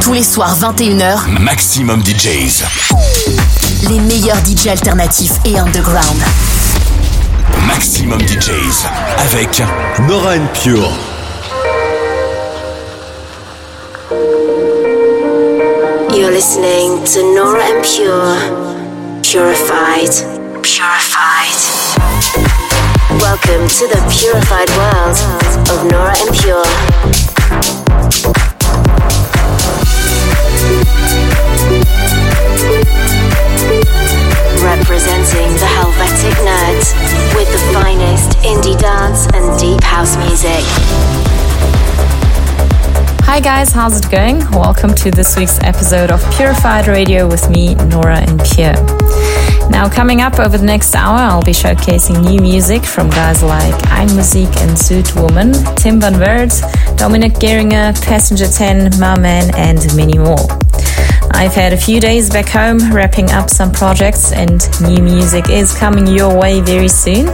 Tous les soirs 21h, Maximum DJs. Les meilleurs DJs alternatifs et underground. Maximum DJs avec Nora and Pure. You're listening to Nora En Pure. Purified. Purified. Welcome to the purified world of Nora En Pure. Representing the Helvetic Nerds with the finest indie dance and deep house music. Hi guys, how's it going? Welcome to this week's episode of Purified Radio with me, Nora En Pure. Now, coming up over the next hour, I'll be showcasing new music from guys like Einmusik and Südwoman, Tim Van Werd, Dominic Geringer, Passenger 10, Man, and many more. I've had a few days back home wrapping up some projects, and new music is coming your way very soon.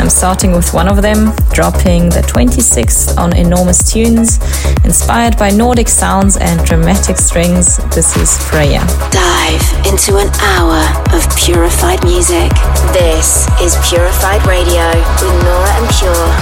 I'm starting with one of them, dropping the 26th on Enormous Tunes, inspired by Nordic sounds and dramatic strings. This is Freya. Dive into an hour of purified music. This is Purified Radio with Nora En Pure.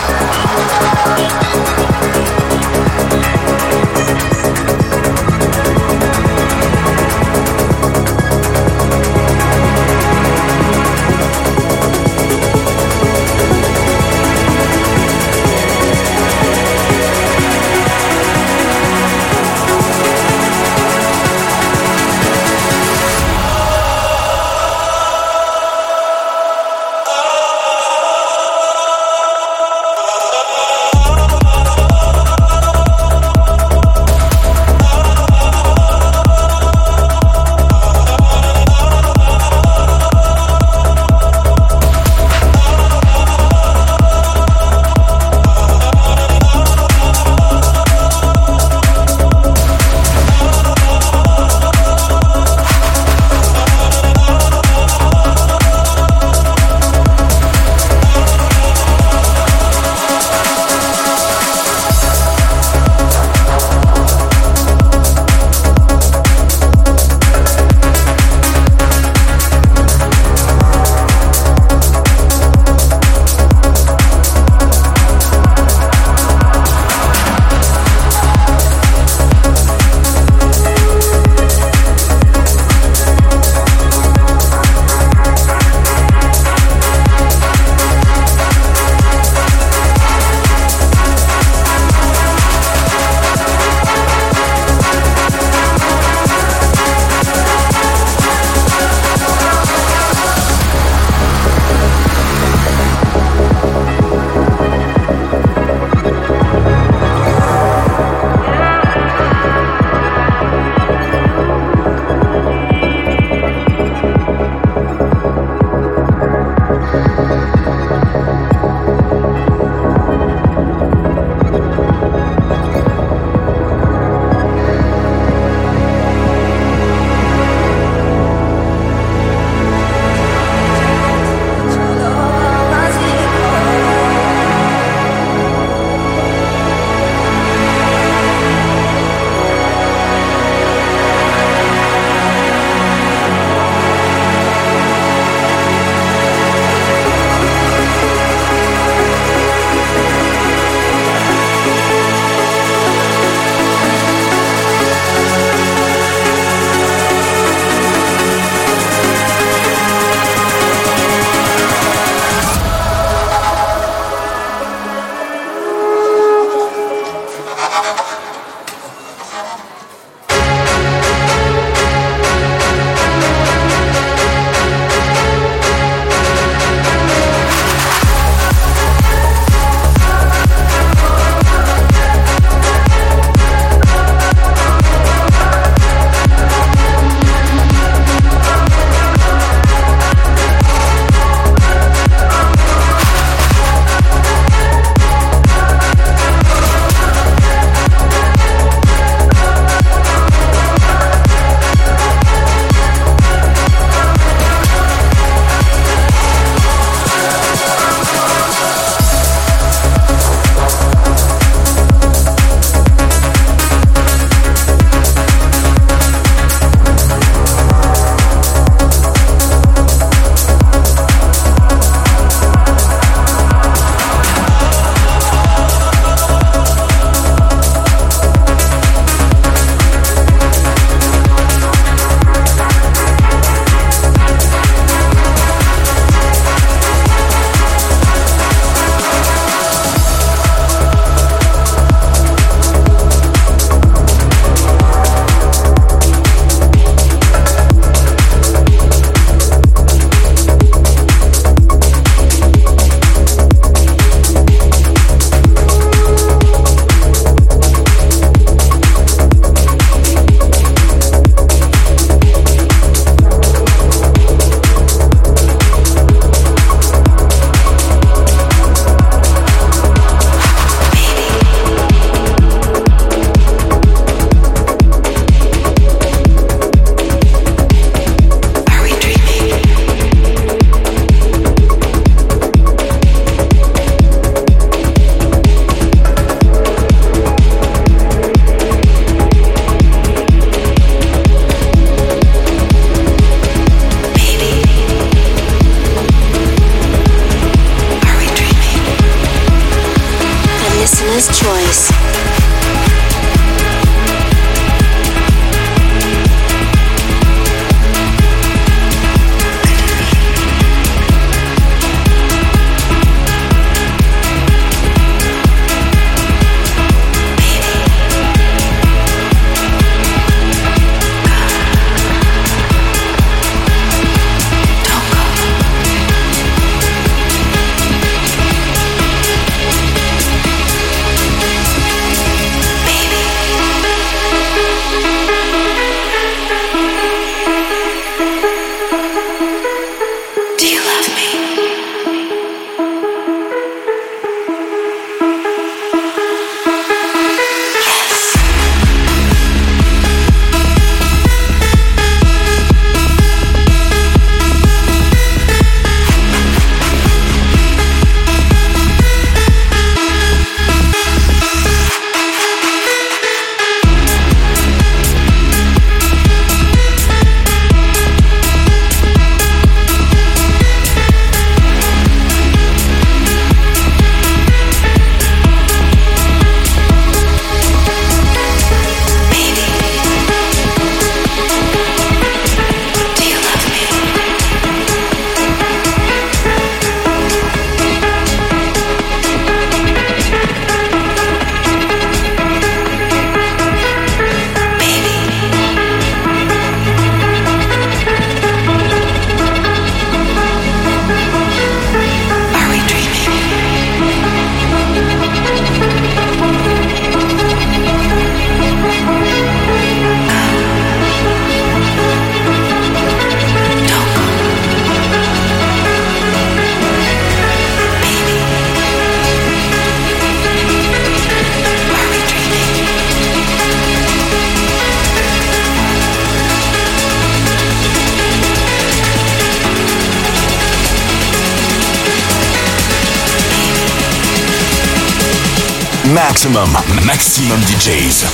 Maximum, maximum DJs.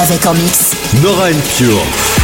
Avec en mix. Nora and Pure.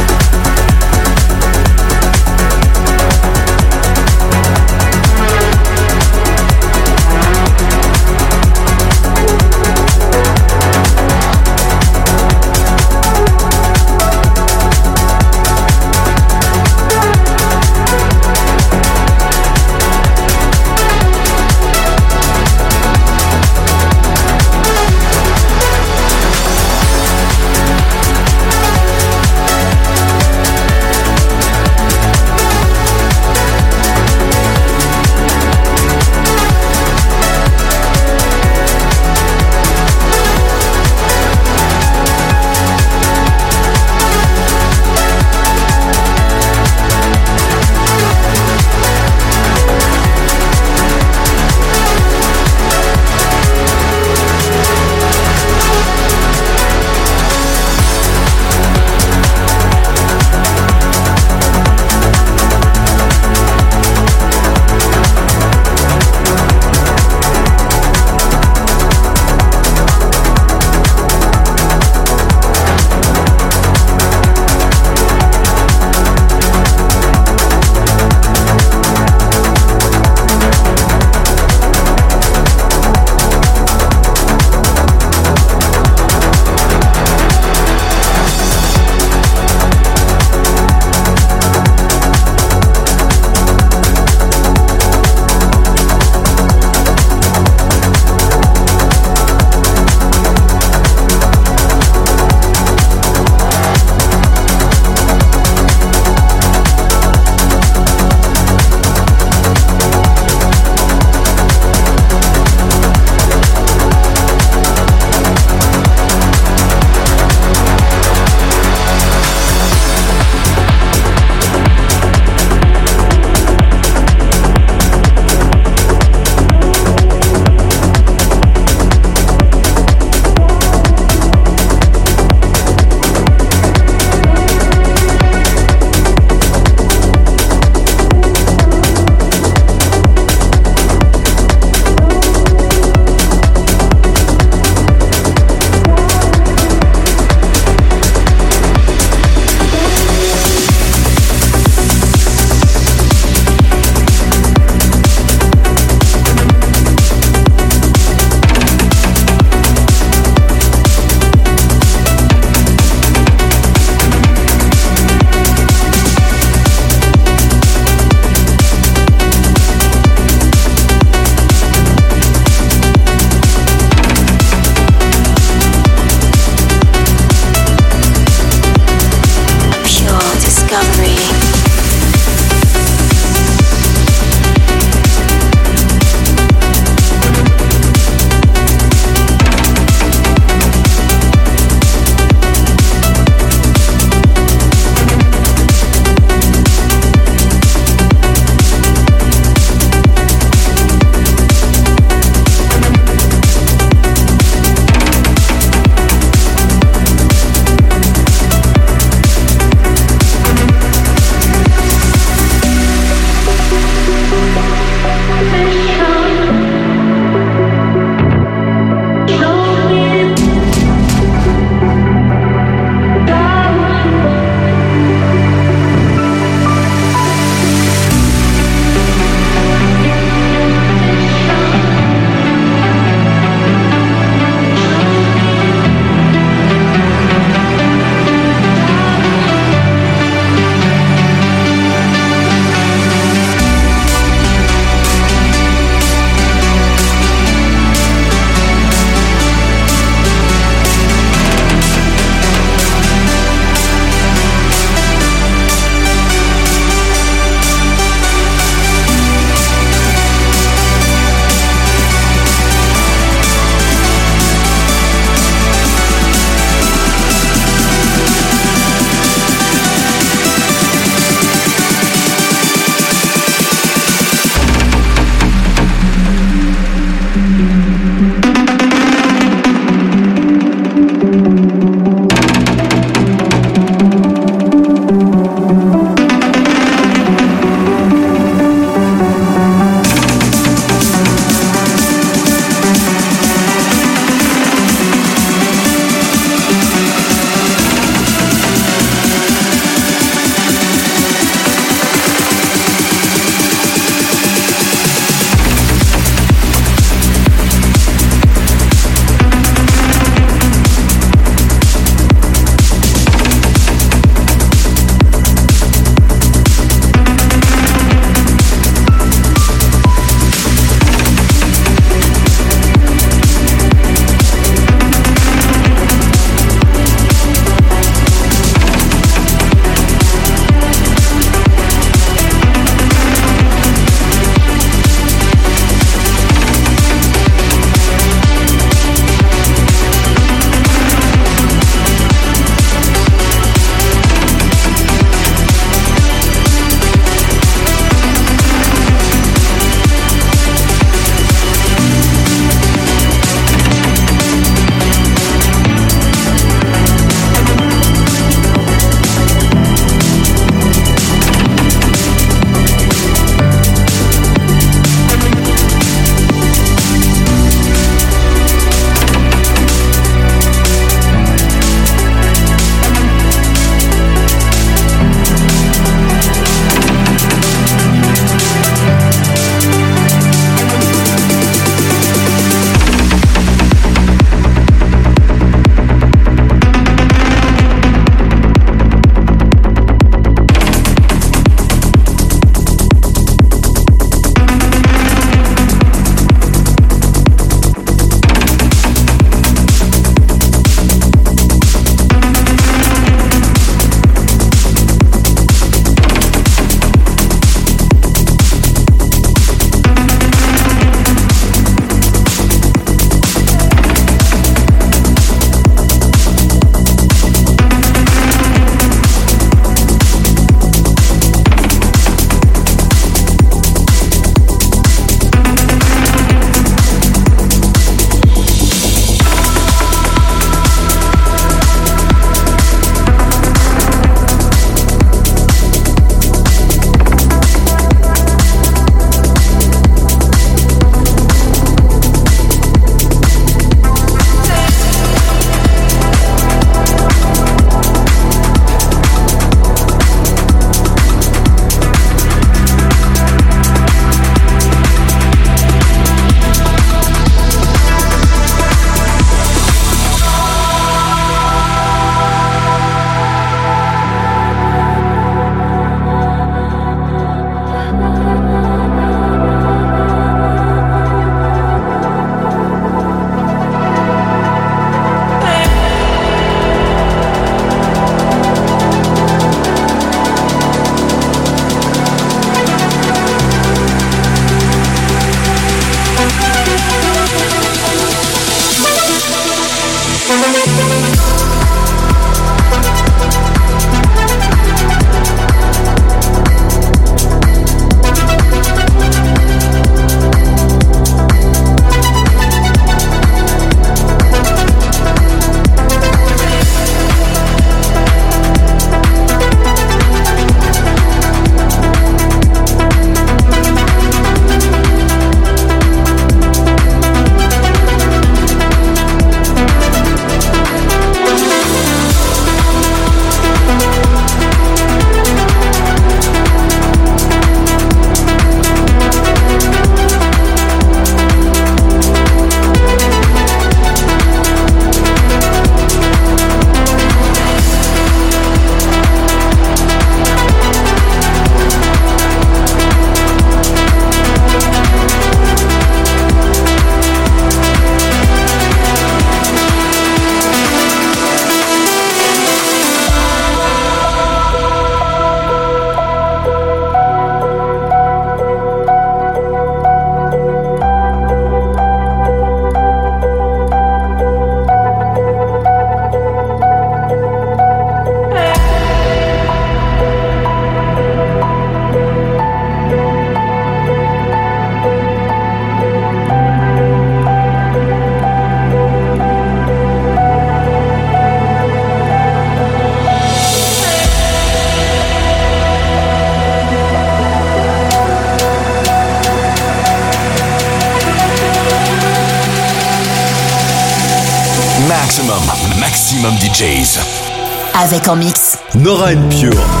Avec en mix. Nora Pure.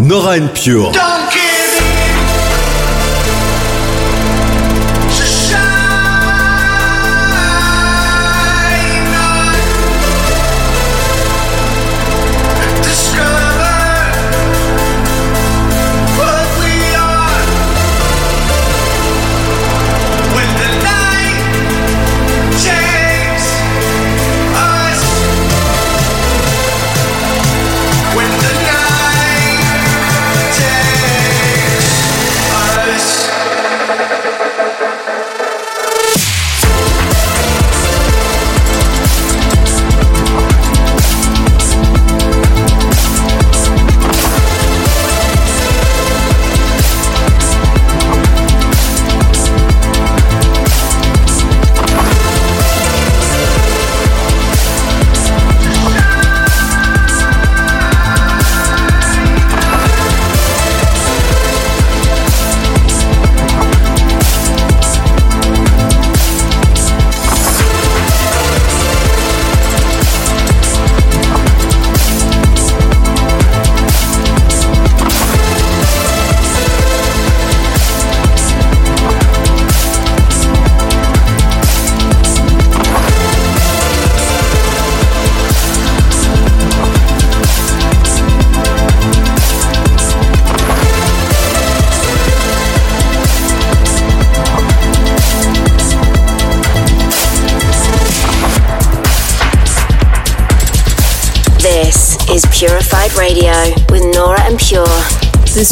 Nora and Pure.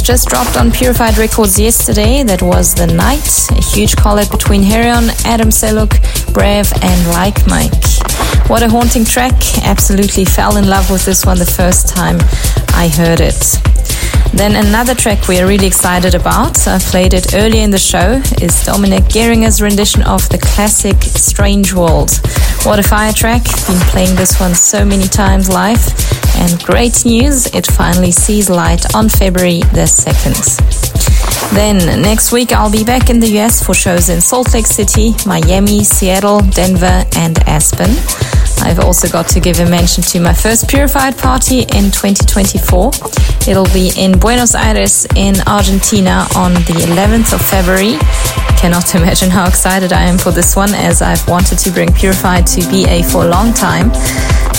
Just dropped on Purified Records yesterday. That was The Night, a huge collab between Herion, Adam Sellouk, Brave, and Like Mike. What a haunting track. Absolutely fell in love with this one the first time I heard it. Then another track we are really excited about, I played it earlier in the show, is Dominic Geringer's rendition of the classic Strange World. What a fire track, been playing this one so many times live. And great news, it finally sees light on February the 2nd. Then next week I'll be back in the US for shows in Salt Lake City, Miami, Seattle, Denver, and Aspen. I've also got to give a mention to my first Purified party in 2024. It'll be in Buenos Aires in Argentina on the 11th of February. Cannot imagine how excited I am for this one as I've wanted to bring Purified to BA for a long time.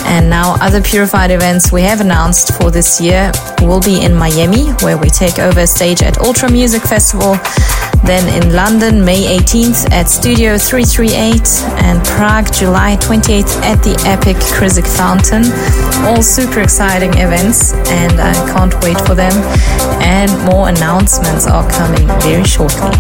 And now other Purified events we have announced for this year will be in Miami, where we take over stage at Ultra Music Festival. Then in London, May 18th at Studio 338 and Prague, July 28th at the Epic Krizik Fountain. All super exciting events and I can't wait for them. And more announcements are coming very shortly.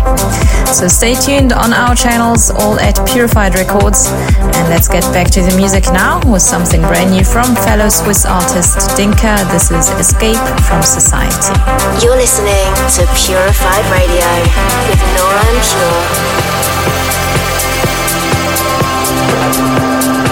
So stay tuned on our channels, all at Purified Records. And let's get back to the music now with something brand new from fellow Swiss artist Dinka. This is Escape from Society. You're listening to Purified Radio with Nora En Pure.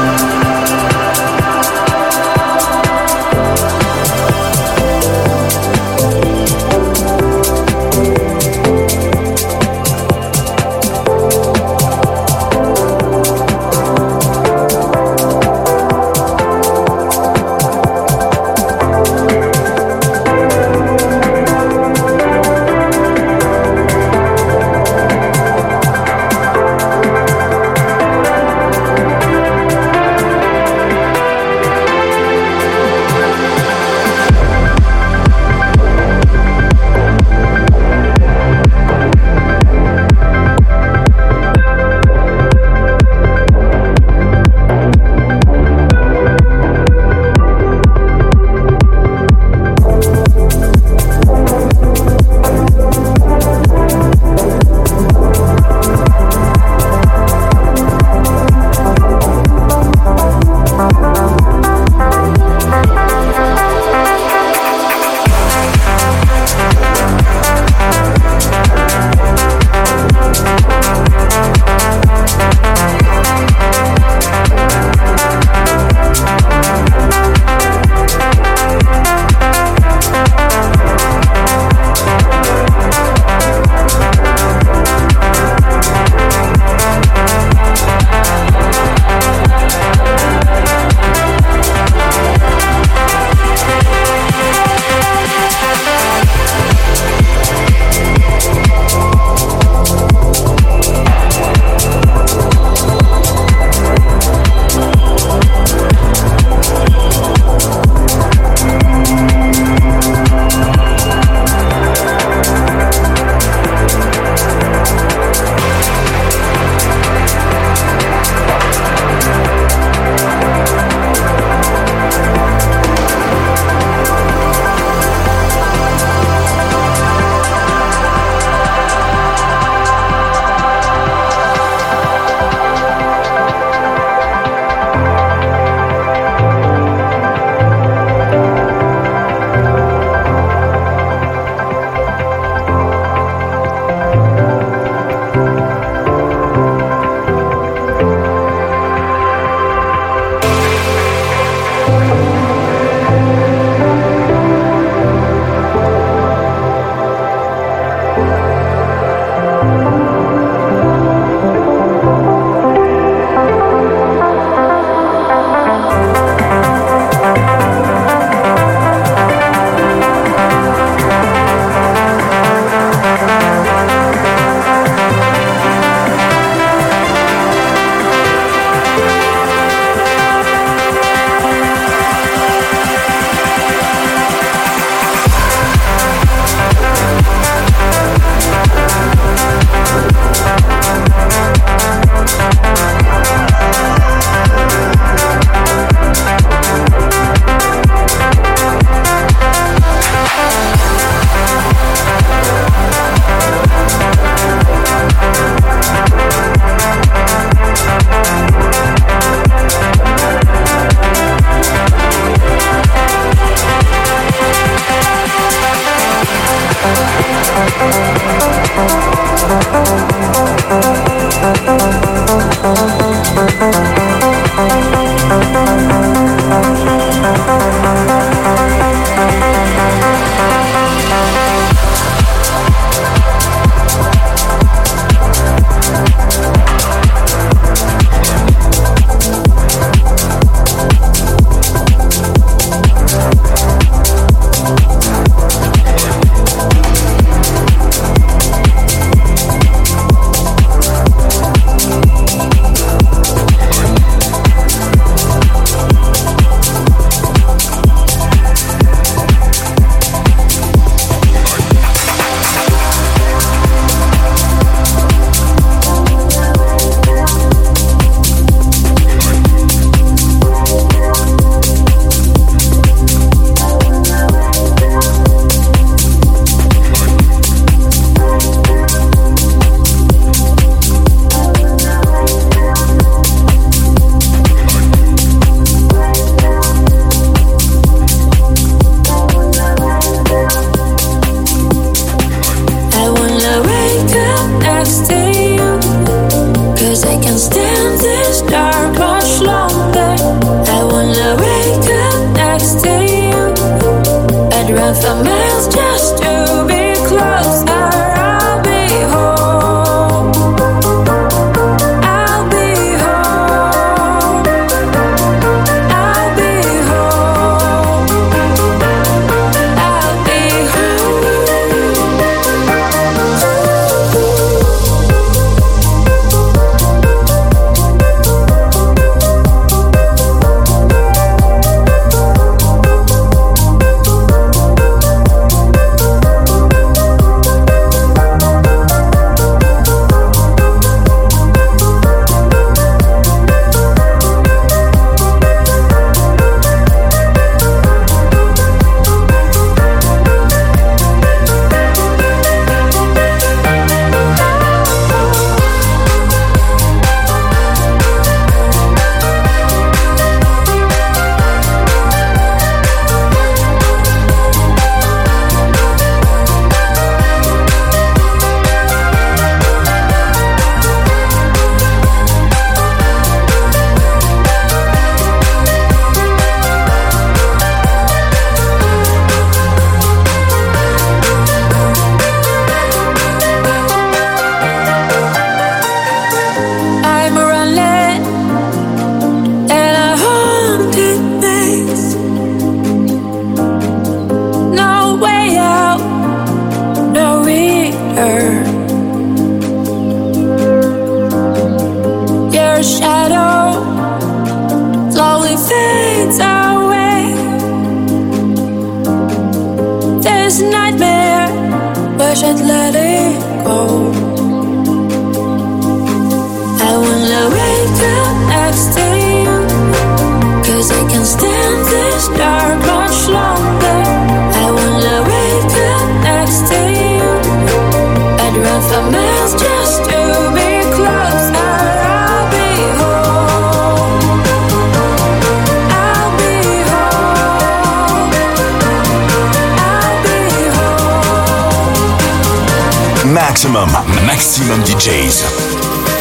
Maximum, maximum DJs.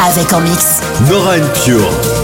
Avec en mix. Nora Pure.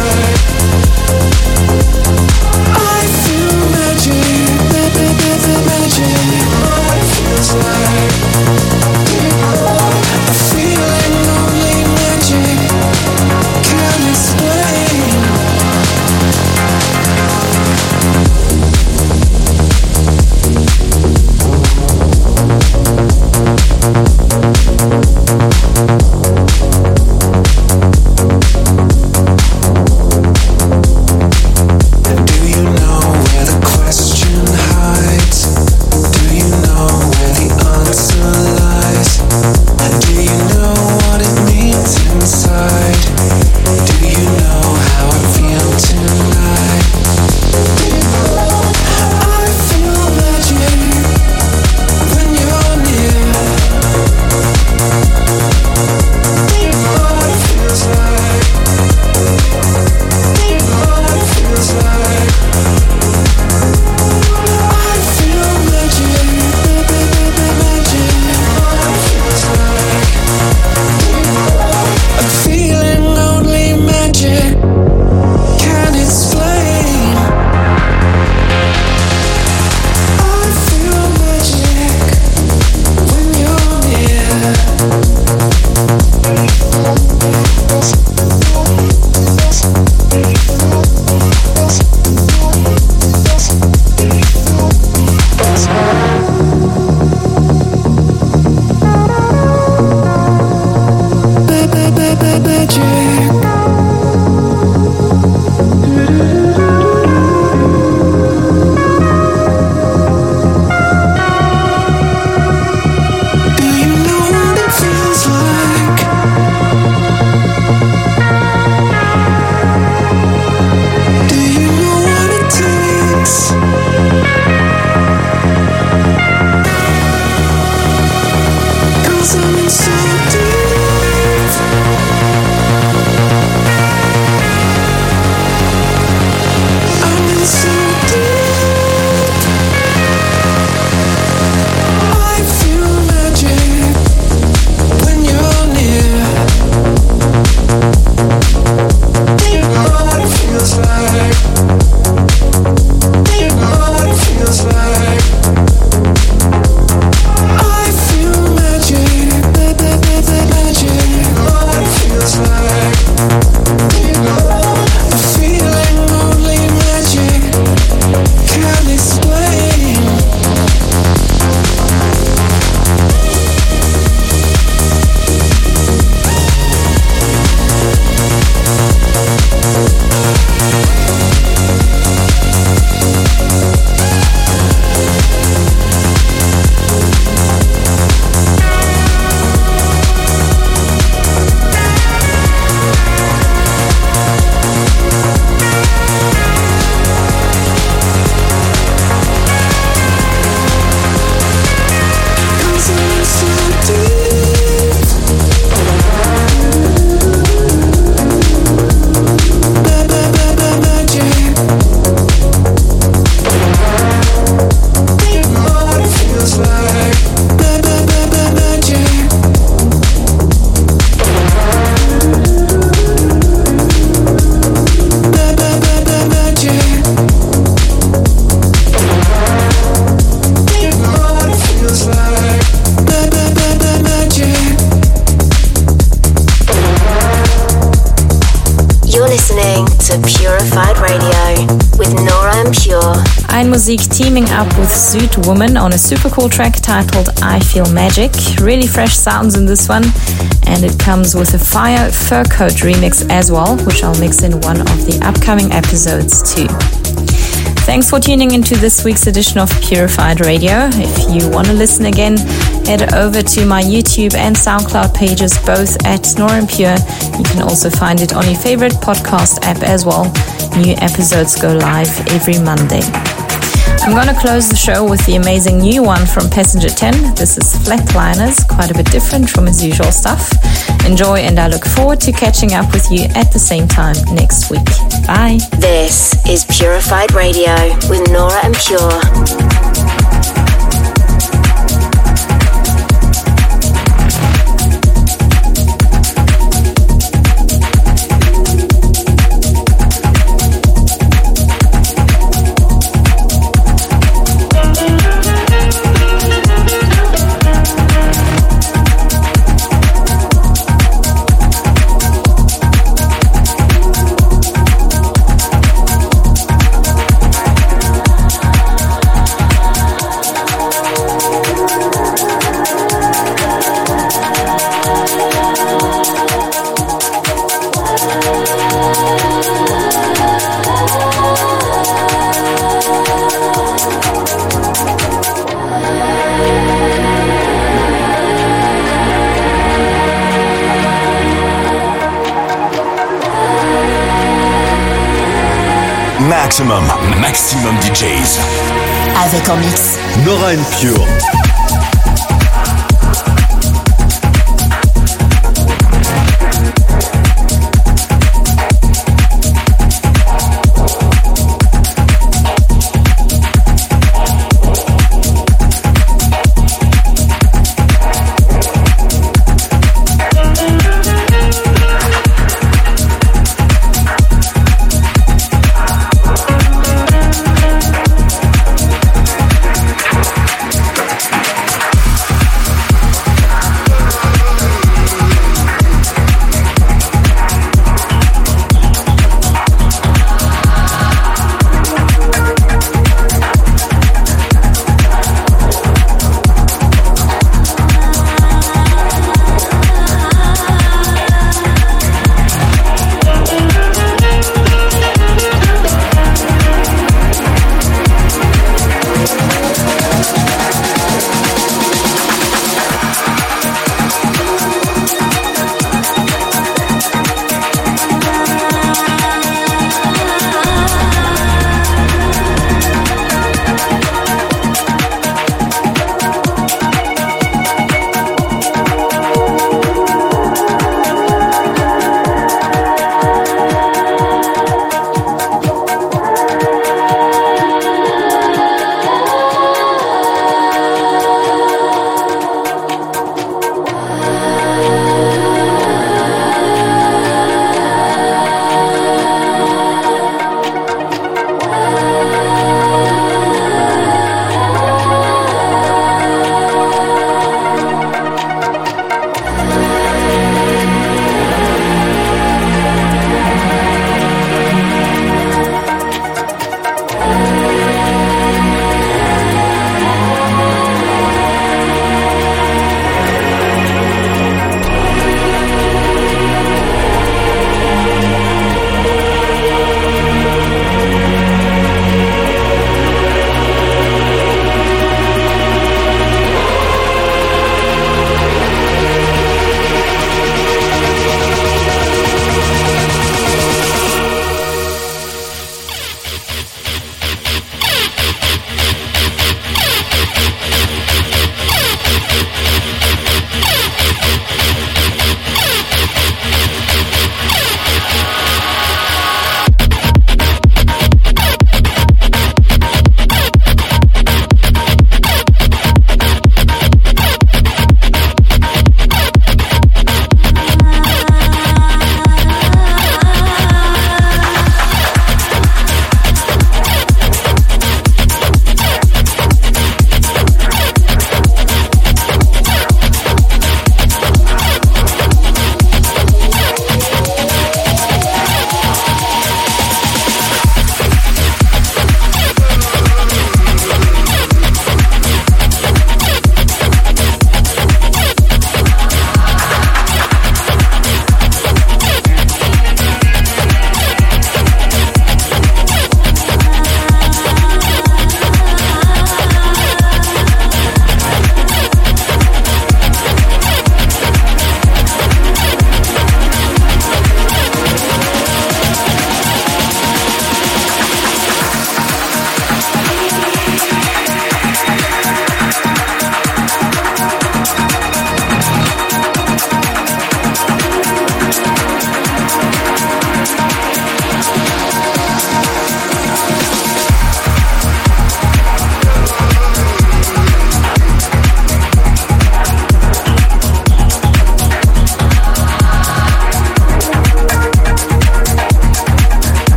night Musik teaming up with Zoot Woman on a super cool track titled I Feel Magic. Really fresh sounds in this one, and it comes with a Fire Fur Coat remix as well, which I'll mix in one of the upcoming episodes too. Thanks for tuning into this week's edition of Purified Radio. If you want to listen again, head over to my YouTube and SoundCloud pages, both at Nora En Pure. You can also find it on your favorite podcast app as well. New episodes go live every Monday. I'm going to close the show with the amazing new one from Passenger 10. This is Flatliners, quite a bit different from his usual stuff. Enjoy, and I look forward to catching up with you at the same time next week. Bye. This is Purified Radio with Nora En Pure. Maximum, maximum DJs. Avec en mix. Nora En Pure.